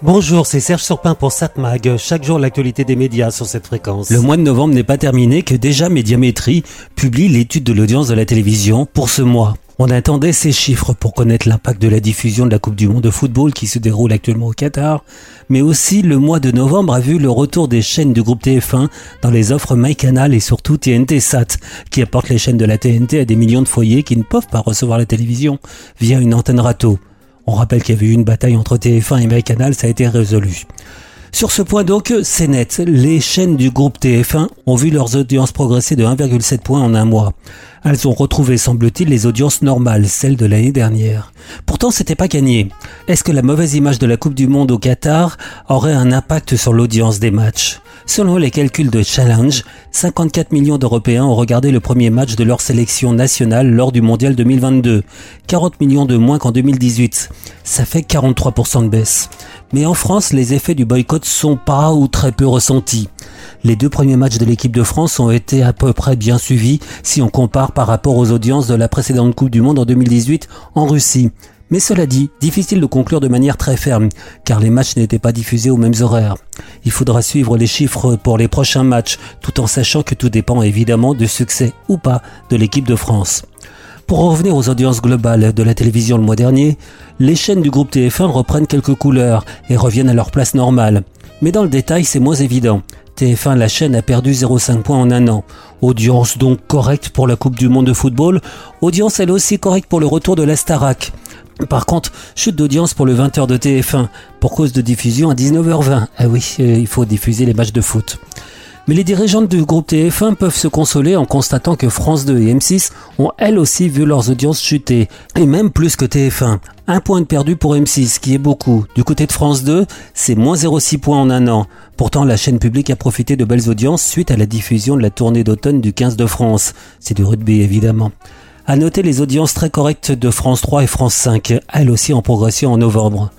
Bonjour, c'est Serge Surpin pour SatMag. Chaque jour, l'actualité des médias sur cette fréquence. Le mois de novembre n'est pas terminé que déjà Médiamétrie publie l'étude de l'audience de la télévision pour ce mois. On attendait ces chiffres pour connaître l'impact de la diffusion de la Coupe du Monde de football qui se déroule actuellement au Qatar, mais aussi le mois de novembre a vu le retour des chaînes du groupe TF1 dans les offres MyCanal et surtout TNT Sat, qui apportent les chaînes de la TNT à des millions de foyers qui ne peuvent pas recevoir la télévision via une antenne râteau. On rappelle qu'il y avait eu une bataille entre TF1 et MyCanal, ça a été résolu. Sur ce point donc, c'est net. Les chaînes du groupe TF1 ont vu leurs audiences progresser de 1,7 points en un mois. Elles ont retrouvé, semble-t-il, les audiences normales, celles de l'année dernière. Pourtant, c'était pas gagné. Est-ce que la mauvaise image de la Coupe du Monde au Qatar aurait un impact sur l'audience des matchs? Selon les calculs de Challenge, 54 millions d'Européens ont regardé le premier match de leur sélection nationale lors du Mondial 2022. 40 millions de moins qu'en 2018. Ça fait 43% de baisse. Mais en France, les effets du boycott sont pas ou très peu ressentis. Les deux premiers matchs de l'équipe de France ont été à peu près bien suivis si on compare par rapport aux audiences de la précédente Coupe du Monde en 2018 en Russie. Mais cela dit, difficile de conclure de manière très ferme, car les matchs n'étaient pas diffusés aux mêmes horaires. Il faudra suivre les chiffres pour les prochains matchs, tout en sachant que tout dépend évidemment du succès ou pas de l'équipe de France. Pour revenir aux audiences globales de la télévision le mois dernier, les chaînes du groupe TF1 reprennent quelques couleurs et reviennent à leur place normale. Mais dans le détail, c'est moins évident. TF1, la chaîne, a perdu 0,5 points en un an. Audience donc correcte pour la Coupe du Monde de football. Audience elle aussi correcte pour le retour de la Starac. Par contre, chute d'audience pour le 20h de TF1 pour cause de diffusion à 19h20. Ah oui, euh, il faut diffuser les matchs de foot. Mais les dirigeantes du groupe TF1 peuvent se consoler en constatant que France 2 et M6 ont elles aussi vu leurs audiences chuter, et même plus que TF1. Un point de perdu pour M6, qui est beaucoup. Du côté de France 2, c'est moins 0,6 points en un an. Pourtant, la chaîne publique a profité de belles audiences suite à la diffusion de la tournée d'automne du 15 de France. C'est du rugby évidemment. À noter les audiences très correctes de France 3 et France 5, elles aussi en progression en novembre.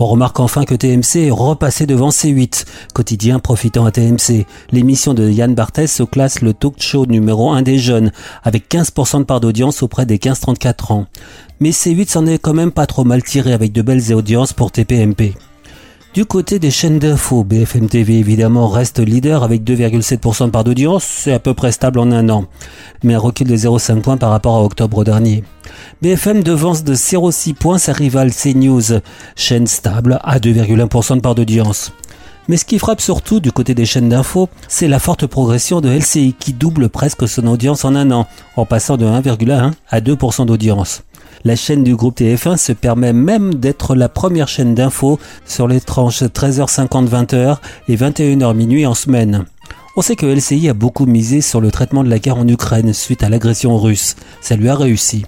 On remarque enfin que TMC est repassé devant C8, quotidien profitant à TMC. L'émission de Yann Barthès se classe le talk show numéro 1 des jeunes, avec 15% de part d'audience auprès des 15-34 ans. Mais C8 s'en est quand même pas trop mal tiré avec de belles audiences pour TPMP. Du côté des chaînes d'infos, BFM TV évidemment reste leader avec 2,7% de part d'audience, c'est à peu près stable en un an, mais un recul de 0,5 points par rapport à octobre dernier. BFM devance de 0,6 points sa rivale CNews, chaîne stable à 2,1% de part d'audience. Mais ce qui frappe surtout du côté des chaînes d'infos, c'est la forte progression de LCI qui double presque son audience en un an, en passant de 1,1 à 2% d'audience. La chaîne du groupe TF1 se permet même d'être la première chaîne d'infos sur les tranches 13h50-20h et 21h minuit en semaine. On sait que LCI a beaucoup misé sur le traitement de la guerre en Ukraine suite à l'agression russe. Ça lui a réussi.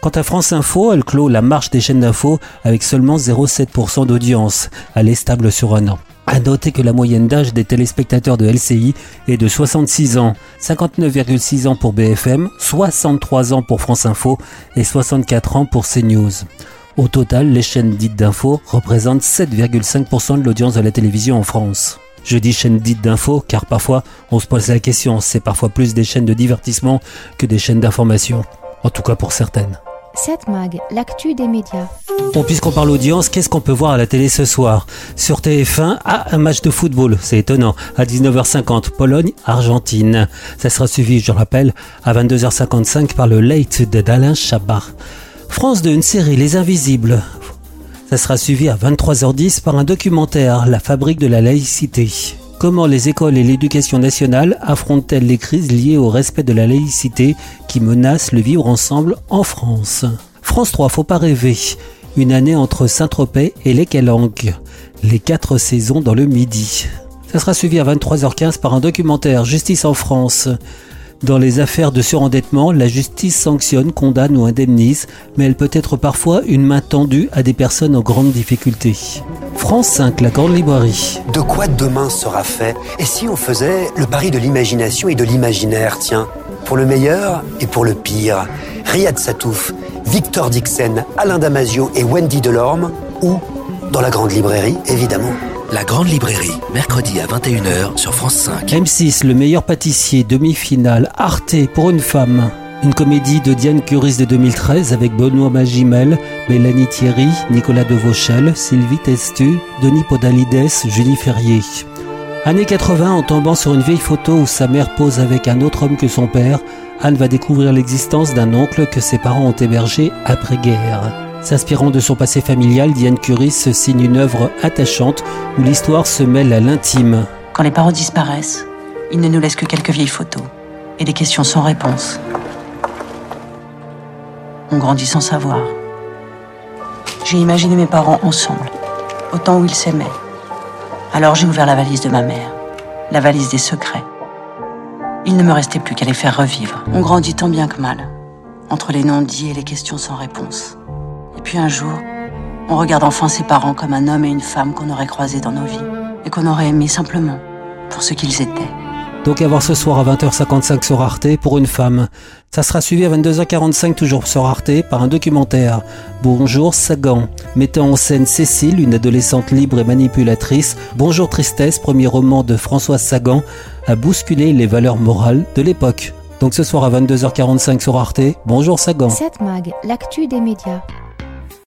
Quant à France Info, elle clôt la marche des chaînes d'infos avec seulement 0,7% d'audience. Elle est stable sur un an. À noter que la moyenne d'âge des téléspectateurs de LCI est de 66 ans, 59,6 ans pour BFM, 63 ans pour France Info et 64 ans pour CNews. Au total, les chaînes dites d'info représentent 7,5% de l'audience de la télévision en France. Je dis chaînes dites d'info car parfois on se pose la question, c'est parfois plus des chaînes de divertissement que des chaînes d'information. En tout cas pour certaines. 7 Mag, l'actu des médias. Bon, puisqu'on parle audience, qu'est-ce qu'on peut voir à la télé ce soir? Sur TF1, ah, un match de football, c'est étonnant, à 19h50, Pologne-Argentine. Ça sera suivi, je rappelle, à 22h55 par le Late d'Alain Chabat. France 2, une série, Les Invisibles. Ça sera suivi à 23h10 par un documentaire, La fabrique de la laïcité. Comment les écoles et l'éducation nationale affrontent-elles les crises liées au respect de la laïcité qui menacent le vivre ensemble en France? France 3, faut pas rêver. Une année entre Saint-Tropez et les Calanques. Les quatre saisons dans le Midi. Ça sera suivi à 23h15 par un documentaire Justice en France. Dans les affaires de surendettement, la justice sanctionne, condamne ou indemnise, mais elle peut être parfois une main tendue à des personnes en grande difficulté. France 5, la grande librairie. De quoi demain sera fait Et si on faisait le pari de l'imagination et de l'imaginaire, tiens Pour le meilleur et pour le pire. Riyad Satouf, Victor Dixon, Alain Damasio et Wendy Delorme, ou dans la grande librairie, évidemment. La Grande Librairie, mercredi à 21h sur France 5. M6, le meilleur pâtissier, demi-finale, Arte pour une femme. Une comédie de Diane Curis de 2013 avec Benoît Magimel, Mélanie Thierry, Nicolas Devauchel, Sylvie Testu, Denis Podalides, Julie Ferrier. Années 80, en tombant sur une vieille photo où sa mère pose avec un autre homme que son père, Anne va découvrir l'existence d'un oncle que ses parents ont hébergé après-guerre. S'inspirant de son passé familial, Diane Curis signe une œuvre attachante où l'histoire se mêle à l'intime. Quand les parents disparaissent, ils ne nous laissent que quelques vieilles photos et des questions sans réponse. On grandit sans savoir. J'ai imaginé mes parents ensemble, au temps où ils s'aimaient. Alors j'ai ouvert la valise de ma mère, la valise des secrets. Il ne me restait plus qu'à les faire revivre. On grandit tant bien que mal, entre les non-dits et les questions sans réponse. Et puis un jour, on regarde enfin ses parents comme un homme et une femme qu'on aurait croisés dans nos vies, et qu'on aurait aimés simplement pour ce qu'ils étaient. Donc à voir ce soir à 20h55 sur Arte pour une femme. Ça sera suivi à 22h45 toujours sur Arte par un documentaire. Bonjour Sagan, mettant en scène Cécile, une adolescente libre et manipulatrice. Bonjour Tristesse, premier roman de Françoise Sagan, a bousculé les valeurs morales de l'époque. Donc ce soir à 22h45 sur Arte, bonjour Sagan. 7 Mag, l'actu des médias.